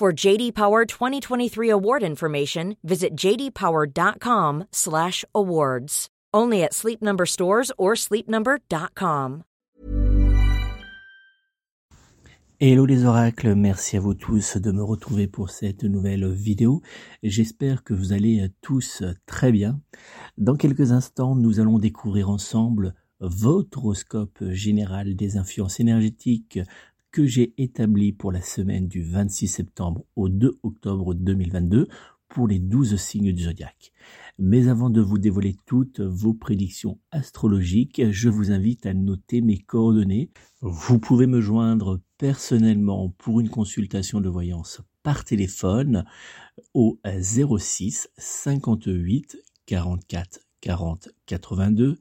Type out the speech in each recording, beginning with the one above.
For JD Power 2023 award information, visit jdpower.com/awards. Only at Sleep Number stores or sleepnumber.com. Hello les oracles, merci à vous tous de me retrouver pour cette nouvelle vidéo. J'espère que vous allez tous très bien. Dans quelques instants, nous allons découvrir ensemble votre horoscope général des influences énergétiques que j'ai établi pour la semaine du 26 septembre au 2 octobre 2022 pour les 12 signes du zodiaque. Mais avant de vous dévoiler toutes vos prédictions astrologiques, je vous invite à noter mes coordonnées. Vous pouvez me joindre personnellement pour une consultation de voyance par téléphone au 06 58 44 40 82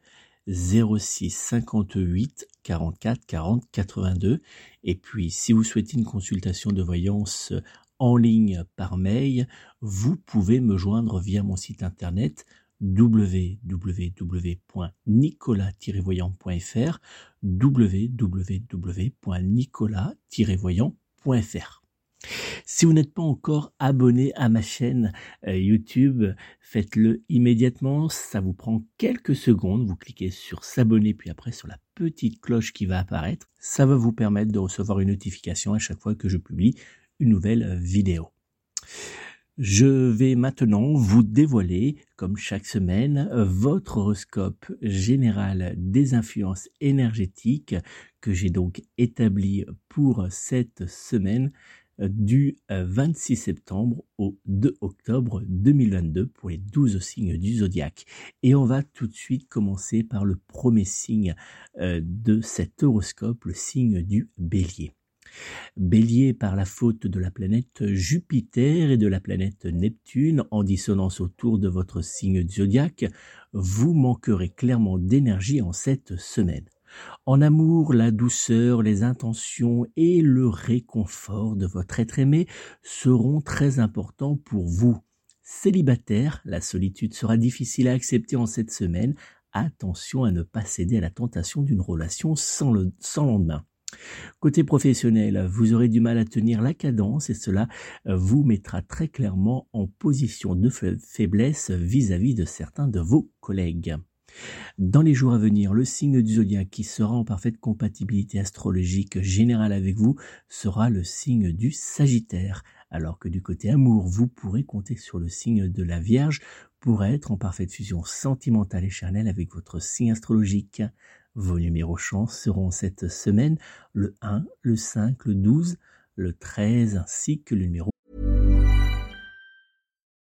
06 58 44 40 82 et puis si vous souhaitez une consultation de voyance en ligne par mail, vous pouvez me joindre via mon site internet www.nicolas-voyant.fr www.nicolas-voyant.fr si vous n'êtes pas encore abonné à ma chaîne euh, YouTube, faites-le immédiatement. Ça vous prend quelques secondes. Vous cliquez sur s'abonner, puis après sur la petite cloche qui va apparaître. Ça va vous permettre de recevoir une notification à chaque fois que je publie une nouvelle vidéo. Je vais maintenant vous dévoiler, comme chaque semaine, votre horoscope général des influences énergétiques que j'ai donc établi pour cette semaine du 26 septembre au 2 octobre 2022 pour les 12 signes du zodiaque. Et on va tout de suite commencer par le premier signe euh, de cet horoscope, le signe du bélier. Bélier par la faute de la planète Jupiter et de la planète Neptune en dissonance autour de votre signe zodiaque, vous manquerez clairement d'énergie en cette semaine. En amour, la douceur, les intentions et le réconfort de votre être aimé seront très importants pour vous. Célibataire, la solitude sera difficile à accepter en cette semaine. Attention à ne pas céder à la tentation d'une relation sans, lendemain. Côté professionnel, vous aurez du mal à tenir la cadence et cela vous mettra très clairement en position de faiblesse vis à -vis de certains de vos collègues. Dans les jours à venir, le signe du zodiaque qui sera en parfaite compatibilité astrologique générale avec vous sera le signe du Sagittaire, alors que du côté amour, vous pourrez compter sur le signe de la Vierge pour être en parfaite fusion sentimentale et charnelle avec votre signe astrologique. Vos numéros chance seront cette semaine le 1, le 5, le 12, le 13 ainsi que le numéro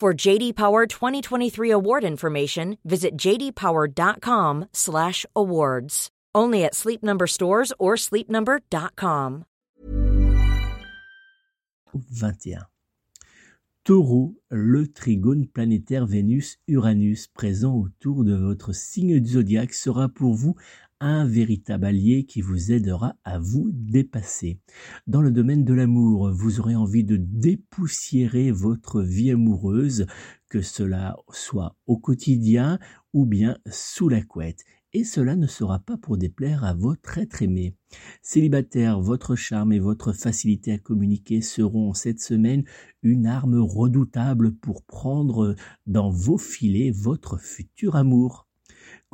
For JD Power 2023 award information, visit jdpower.com/awards. Only at Sleep Number stores or sleepnumber.com. 21. Taureau, le trigone planétaire Vénus-Uranus présent autour de votre signe du zodiaque sera pour vous un véritable allié qui vous aidera à vous dépasser. Dans le domaine de l'amour, vous aurez envie de dépoussiérer votre vie amoureuse, que cela soit au quotidien ou bien sous la couette et cela ne sera pas pour déplaire à votre être aimé. Célibataire, votre charme et votre facilité à communiquer seront cette semaine une arme redoutable pour prendre dans vos filets votre futur amour.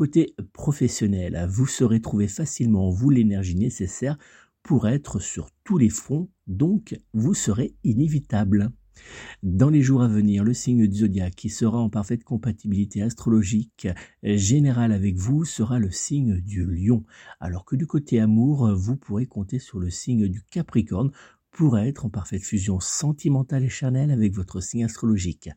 Côté professionnel, vous saurez trouver facilement vous l'énergie nécessaire pour être sur tous les fronts, donc vous serez inévitable. Dans les jours à venir, le signe du zodiaque qui sera en parfaite compatibilité astrologique générale avec vous sera le signe du lion, alors que du côté amour, vous pourrez compter sur le signe du capricorne pour être en parfaite fusion sentimentale et charnelle avec votre signe astrologique.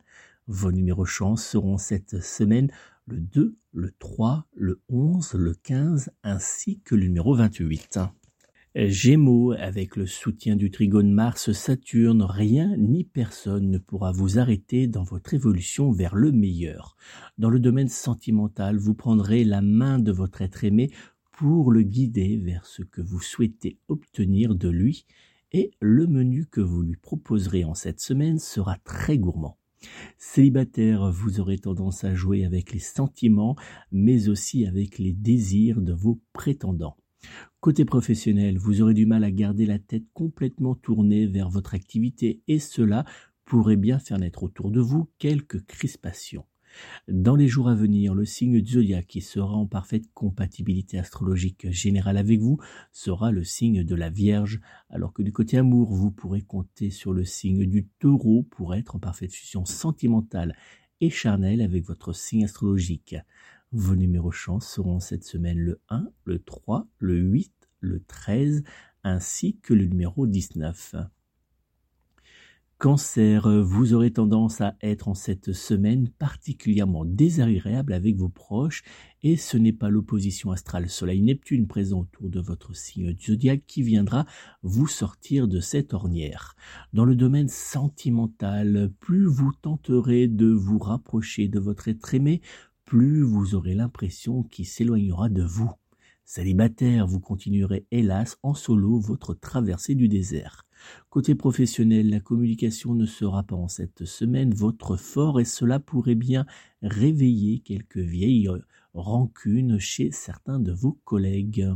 Vos numéros chance seront cette semaine le 2, le 3, le 11, le 15 ainsi que le numéro 28. Gémeaux, avec le soutien du trigone Mars-Saturne, rien ni personne ne pourra vous arrêter dans votre évolution vers le meilleur. Dans le domaine sentimental, vous prendrez la main de votre être aimé pour le guider vers ce que vous souhaitez obtenir de lui et le menu que vous lui proposerez en cette semaine sera très gourmand. Célibataire, vous aurez tendance à jouer avec les sentiments, mais aussi avec les désirs de vos prétendants. Côté professionnel, vous aurez du mal à garder la tête complètement tournée vers votre activité et cela pourrait bien faire naître autour de vous quelques crispations. Dans les jours à venir, le signe du zodiaque qui sera en parfaite compatibilité astrologique générale avec vous sera le signe de la Vierge, alors que du côté amour, vous pourrez compter sur le signe du taureau pour être en parfaite fusion sentimentale et charnelle avec votre signe astrologique. Vos numéros chance seront cette semaine le 1, le 3, le 8, le 13 ainsi que le numéro 19. Cancer, vous aurez tendance à être en cette semaine particulièrement désagréable avec vos proches et ce n'est pas l'opposition astrale Soleil-Neptune présent autour de votre signe zodiaque qui viendra vous sortir de cette ornière. Dans le domaine sentimental, plus vous tenterez de vous rapprocher de votre être aimé, plus vous aurez l'impression qu'il s'éloignera de vous. Célibataire, vous continuerez hélas en solo votre traversée du désert. Côté professionnel, la communication ne sera pas en cette semaine votre fort et cela pourrait bien réveiller quelques vieilles rancunes chez certains de vos collègues.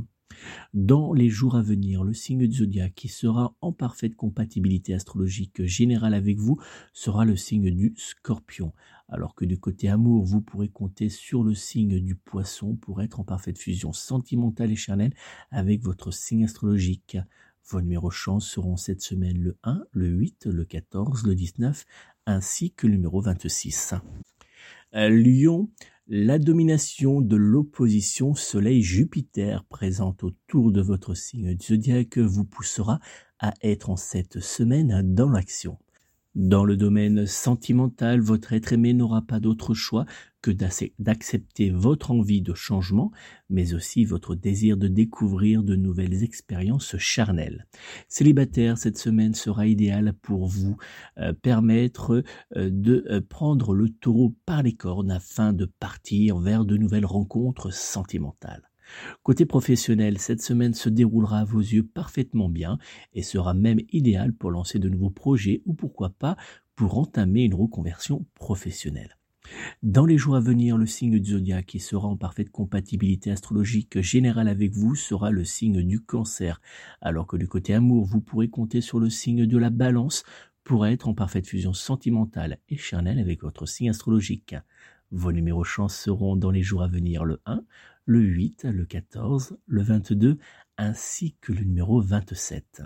Dans les jours à venir, le signe du zodiaque qui sera en parfaite compatibilité astrologique générale avec vous sera le signe du scorpion, alors que du côté amour, vous pourrez compter sur le signe du poisson pour être en parfaite fusion sentimentale et charnelle avec votre signe astrologique. Vos numéros chance seront cette semaine le 1, le 8, le 14, le 19 ainsi que le numéro 26. Euh, Lion, la domination de l'opposition Soleil-Jupiter présente autour de votre signe zodiaque vous poussera à être en cette semaine dans l'action. Dans le domaine sentimental, votre être aimé n'aura pas d'autre choix que d'accepter votre envie de changement, mais aussi votre désir de découvrir de nouvelles expériences charnelles. Célibataire, cette semaine sera idéale pour vous euh, permettre euh, de euh, prendre le taureau par les cornes afin de partir vers de nouvelles rencontres sentimentales. Côté professionnel, cette semaine se déroulera à vos yeux parfaitement bien et sera même idéale pour lancer de nouveaux projets ou pourquoi pas pour entamer une reconversion professionnelle. Dans les jours à venir, le signe du zodiaque qui sera en parfaite compatibilité astrologique générale avec vous sera le signe du cancer, alors que du côté amour, vous pourrez compter sur le signe de la balance pour être en parfaite fusion sentimentale et charnelle avec votre signe astrologique. Vos numéros chance seront dans les jours à venir le 1, le 8, le 14, le 22 ainsi que le numéro 27.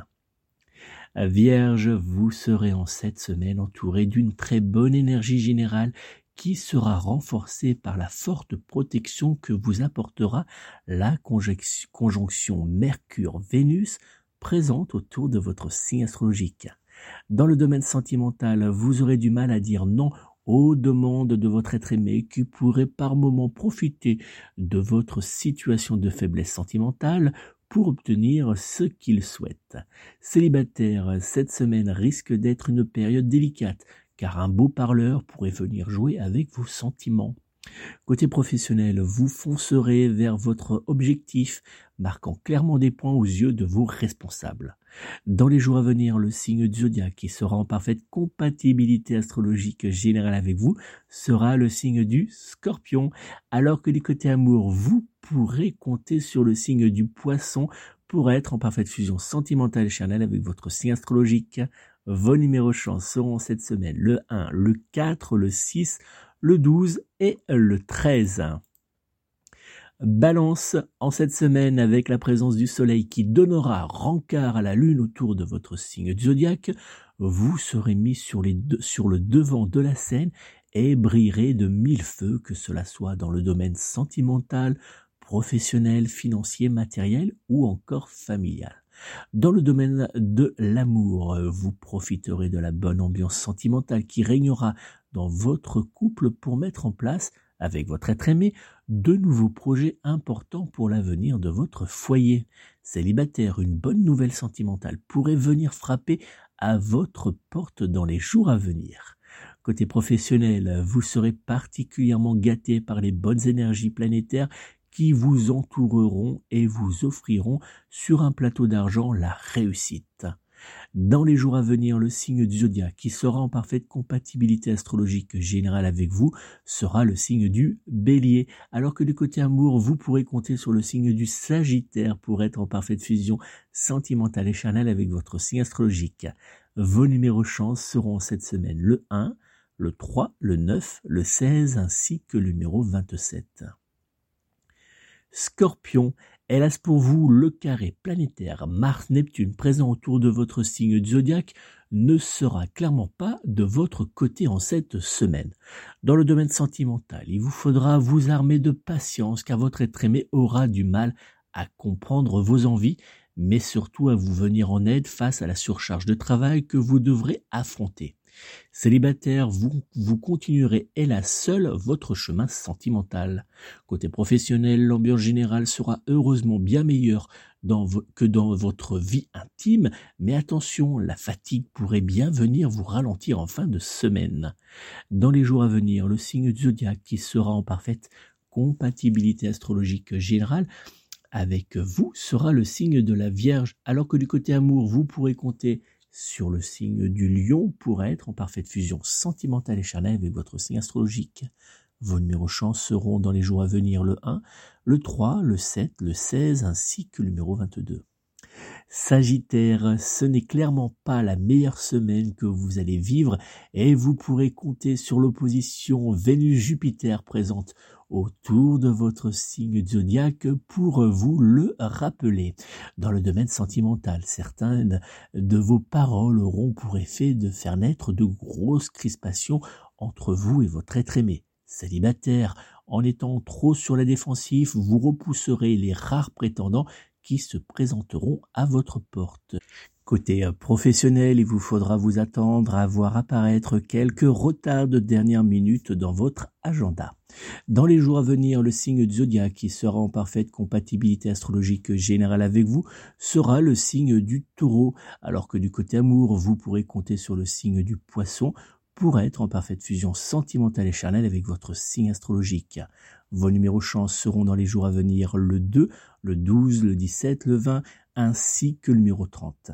Vierge, vous serez en cette semaine entouré d'une très bonne énergie générale qui sera renforcée par la forte protection que vous apportera la conjonction Mercure-Vénus présente autour de votre signe astrologique. Dans le domaine sentimental, vous aurez du mal à dire non aux demandes de votre être aimé qui pourrait par moments profiter de votre situation de faiblesse sentimentale pour obtenir ce qu'il souhaite. Célibataire, cette semaine risque d'être une période délicate car un beau parleur pourrait venir jouer avec vos sentiments. Côté professionnel, vous foncerez vers votre objectif, marquant clairement des points aux yeux de vos responsables. Dans les jours à venir, le signe du qui sera en parfaite compatibilité astrologique générale avec vous sera le signe du scorpion, alors que du côté amour, vous pourrez compter sur le signe du poisson pour être en parfaite fusion sentimentale et charnelle avec votre signe astrologique. Vos numéros chance seront cette semaine le 1, le 4, le 6, le 12 et le 13. Balance en cette semaine avec la présence du soleil qui donnera rencard à la lune autour de votre signe du zodiaque, vous serez mis sur, sur le devant de la scène et brillerez de mille feux, que cela soit dans le domaine sentimental, professionnel, financier, matériel ou encore familial. Dans le domaine de l'amour, vous profiterez de la bonne ambiance sentimentale qui régnera dans votre couple pour mettre en place, avec votre être aimé, de nouveaux projets importants pour l'avenir de votre foyer. Célibataire, une bonne nouvelle sentimentale pourrait venir frapper à votre porte dans les jours à venir. Côté professionnel, vous serez particulièrement gâté par les bonnes énergies planétaires qui vous entoureront et vous offriront sur un plateau d'argent la réussite. Dans les jours à venir, le signe du zodiaque qui sera en parfaite compatibilité astrologique générale avec vous sera le signe du bélier, alors que du côté amour, vous pourrez compter sur le signe du sagittaire pour être en parfaite fusion sentimentale et charnelle avec votre signe astrologique. Vos numéros chance seront cette semaine le 1, le 3, le 9, le 16 ainsi que le numéro 27. Scorpion, hélas pour vous, le carré planétaire Mars-Neptune présent autour de votre signe zodiaque ne sera clairement pas de votre côté en cette semaine. Dans le domaine sentimental, il vous faudra vous armer de patience car votre être aimé aura du mal à comprendre vos envies, mais surtout à vous venir en aide face à la surcharge de travail que vous devrez affronter. Célibataire, vous, vous continuerez hélas seul votre chemin sentimental. Côté professionnel, l'ambiance générale sera heureusement bien meilleure que dans votre vie intime, mais attention, la fatigue pourrait bien venir vous ralentir en fin de semaine. Dans les jours à venir, le signe du zodiaque qui sera en parfaite compatibilité astrologique générale avec vous sera le signe de la Vierge, alors que du côté amour, vous pourrez compter sur le signe du lion pour être en parfaite fusion sentimentale et charnelle avec votre signe astrologique. Vos numéros chance seront dans les jours à venir le 1, le 3, le 7, le 16 ainsi que le numéro 22. Sagittaire, ce n'est clairement pas la meilleure semaine que vous allez vivre et vous pourrez compter sur l'opposition Vénus-Jupiter présente autour de votre signe zodiaque pour vous le rappeler. Dans le domaine sentimental, certaines de vos paroles auront pour effet de faire naître de grosses crispations entre vous et votre être aimé. Célibataire, en étant trop sur la défensive, vous repousserez les rares prétendants qui se présenteront à votre porte. Côté euh, professionnel, il vous faudra vous attendre à voir apparaître quelques retards de dernière minute dans votre agenda. Dans les jours à venir, le signe du zodiaque qui sera en parfaite compatibilité astrologique générale avec vous sera le signe du taureau, alors que du côté amour, vous pourrez compter sur le signe du poisson pour être en parfaite fusion sentimentale et charnelle avec votre signe astrologique. Vos numéros chance seront dans les jours à venir le 2, le 12, le 17, le 20, ainsi que le numéro 30.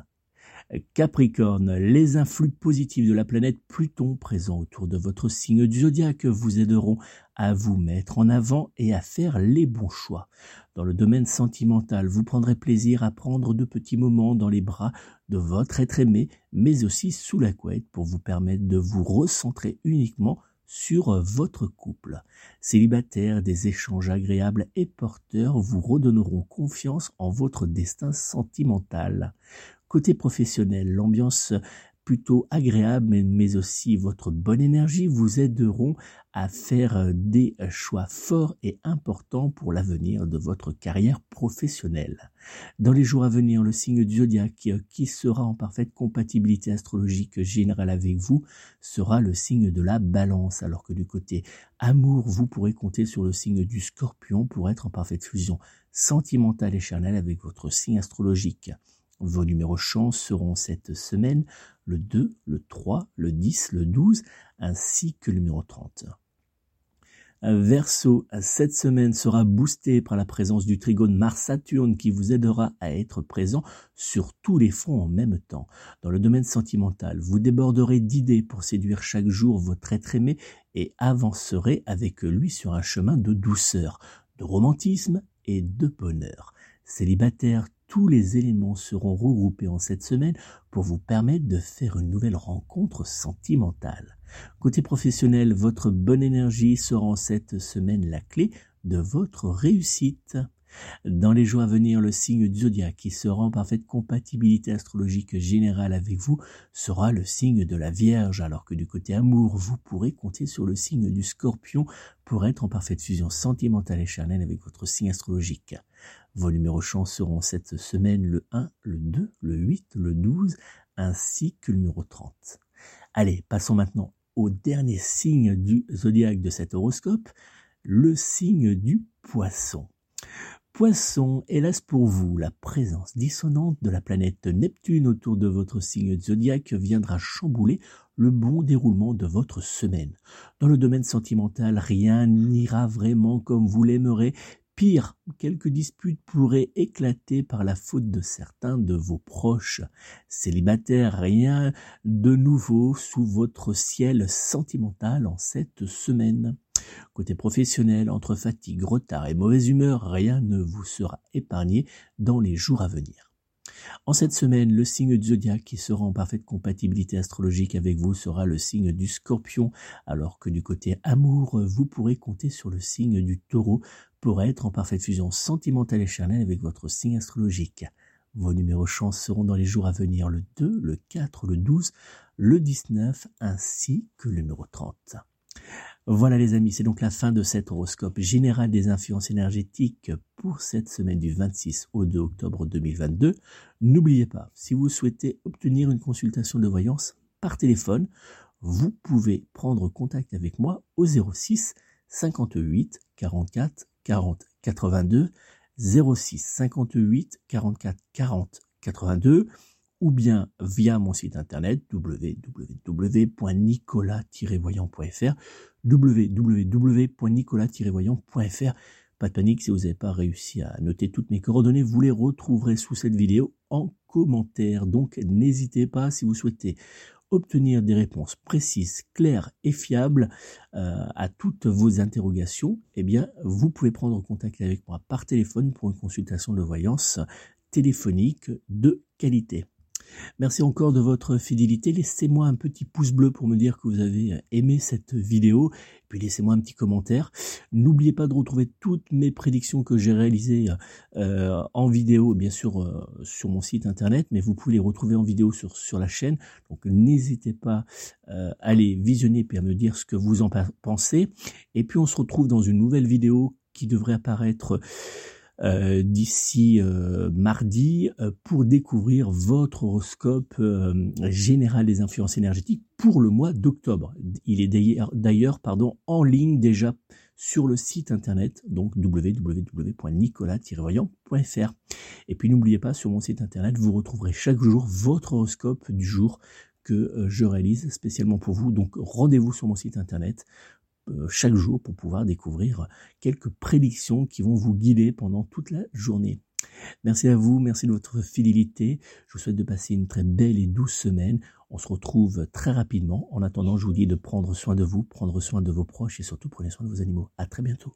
Capricorne, les influx positifs de la planète Pluton présents autour de votre signe du zodiaque vous aideront à vous mettre en avant et à faire les bons choix. Dans le domaine sentimental, vous prendrez plaisir à prendre de petits moments dans les bras de votre être aimé, mais aussi sous la couette pour vous permettre de vous recentrer uniquement sur votre couple. Célibataire, des échanges agréables et porteurs vous redonneront confiance en votre destin sentimental. Côté professionnel, l'ambiance plutôt agréable, mais aussi votre bonne énergie vous aideront à faire euh, des choix forts et importants pour l'avenir de votre carrière professionnelle. Dans les jours à venir, le signe du zodiaque euh, qui sera en parfaite compatibilité astrologique générale avec vous sera le signe de la balance, alors que du côté amour, vous pourrez compter sur le signe du scorpion pour être en parfaite fusion sentimentale et charnelle avec votre signe astrologique. Vos numéros chance seront cette semaine le 2, le 3, le 10, le 12, ainsi que le numéro 30. Verso, cette semaine sera boostée par la présence du trigone Mars-Saturne qui vous aidera à être présent sur tous les fronts en même temps. Dans le domaine sentimental, vous déborderez d'idées pour séduire chaque jour votre être aimé et avancerez avec lui sur un chemin de douceur, de romantisme et de bonheur. Célibataire, tous les éléments seront regroupés en cette semaine pour vous permettre de faire une nouvelle rencontre sentimentale. Côté professionnel, votre bonne énergie sera en cette semaine la clé de votre réussite. Dans les jours à venir, le signe du zodiaque qui sera en parfaite compatibilité astrologique générale avec vous sera le signe de la Vierge, alors que du côté amour, vous pourrez compter sur le signe du Scorpion pour être en parfaite fusion sentimentale et charnelle avec votre signe astrologique. Vos numéros chance seront cette semaine le 1, le 2, le 8, le 12, ainsi que le numéro 30. Allez, passons maintenant au dernier signe du zodiaque de cet horoscope, le signe du poisson. Poisson, hélas pour vous, la présence dissonante de la planète Neptune autour de votre signe zodiaque viendra chambouler le bon déroulement de votre semaine. Dans le domaine sentimental, rien n'ira vraiment comme vous l'aimerez, Pire, quelques disputes pourraient éclater par la faute de certains de vos proches. Célibataires, rien de nouveau sous votre ciel sentimental en cette semaine. Côté professionnel, entre fatigue, retard et mauvaise humeur, rien ne vous sera épargné dans les jours à venir. En cette semaine, le signe du zodiaque qui sera en parfaite compatibilité astrologique avec vous sera le signe du scorpion, alors que du côté amour, vous pourrez compter sur le signe du taureau pour être en parfaite fusion sentimentale et charnelle avec votre signe astrologique. Vos numéros chance seront dans les jours à venir le 2, le 4, le 12, le 19 ainsi que le numéro 30. Voilà les amis, c'est donc la fin de cet horoscope général des influences énergétiques pour cette semaine du 26 au 2 octobre 2022. N'oubliez pas, si vous souhaitez obtenir une consultation de voyance par téléphone, vous pouvez prendre contact avec moi au 06 58 44 40 82 06 58 44 40 82 ou bien via mon site internet www.nicolas-voyant.fr www.nicolas-voyant.fr Pas de panique si vous n'avez pas réussi à noter toutes mes coordonnées, vous les retrouverez sous cette vidéo en commentaire. Donc n'hésitez pas si vous souhaitez obtenir des réponses précises, claires et fiables euh, à toutes vos interrogations, eh bien, vous pouvez prendre contact avec moi par téléphone pour une consultation de voyance téléphonique de qualité. Merci encore de votre fidélité. Laissez-moi un petit pouce bleu pour me dire que vous avez aimé cette vidéo. Puis laissez-moi un petit commentaire. N'oubliez pas de retrouver toutes mes prédictions que j'ai réalisées euh, en vidéo, bien sûr euh, sur mon site internet, mais vous pouvez les retrouver en vidéo sur, sur la chaîne. Donc n'hésitez pas euh, à les visionner et à me dire ce que vous en pensez. Et puis on se retrouve dans une nouvelle vidéo qui devrait apparaître euh, d'ici euh, mardi euh, pour découvrir votre horoscope général des influences énergétiques pour le mois d'octobre. Il est d'ailleurs pardon en ligne déjà sur le site internet donc www.nicolas-voyant.fr. Et puis n'oubliez pas sur mon site internet vous retrouverez chaque jour votre horoscope du jour que je réalise spécialement pour vous. Donc rendez-vous sur mon site internet chaque jour pour pouvoir découvrir quelques prédictions qui vont vous guider pendant toute la journée. Merci à vous, merci de votre fidélité. Je vous souhaite de passer une très belle et douce semaine. On se retrouve très rapidement. En attendant, je vous dis de prendre soin de vous, prendre soin de vos proches et surtout prenez soin de vos animaux. À très bientôt.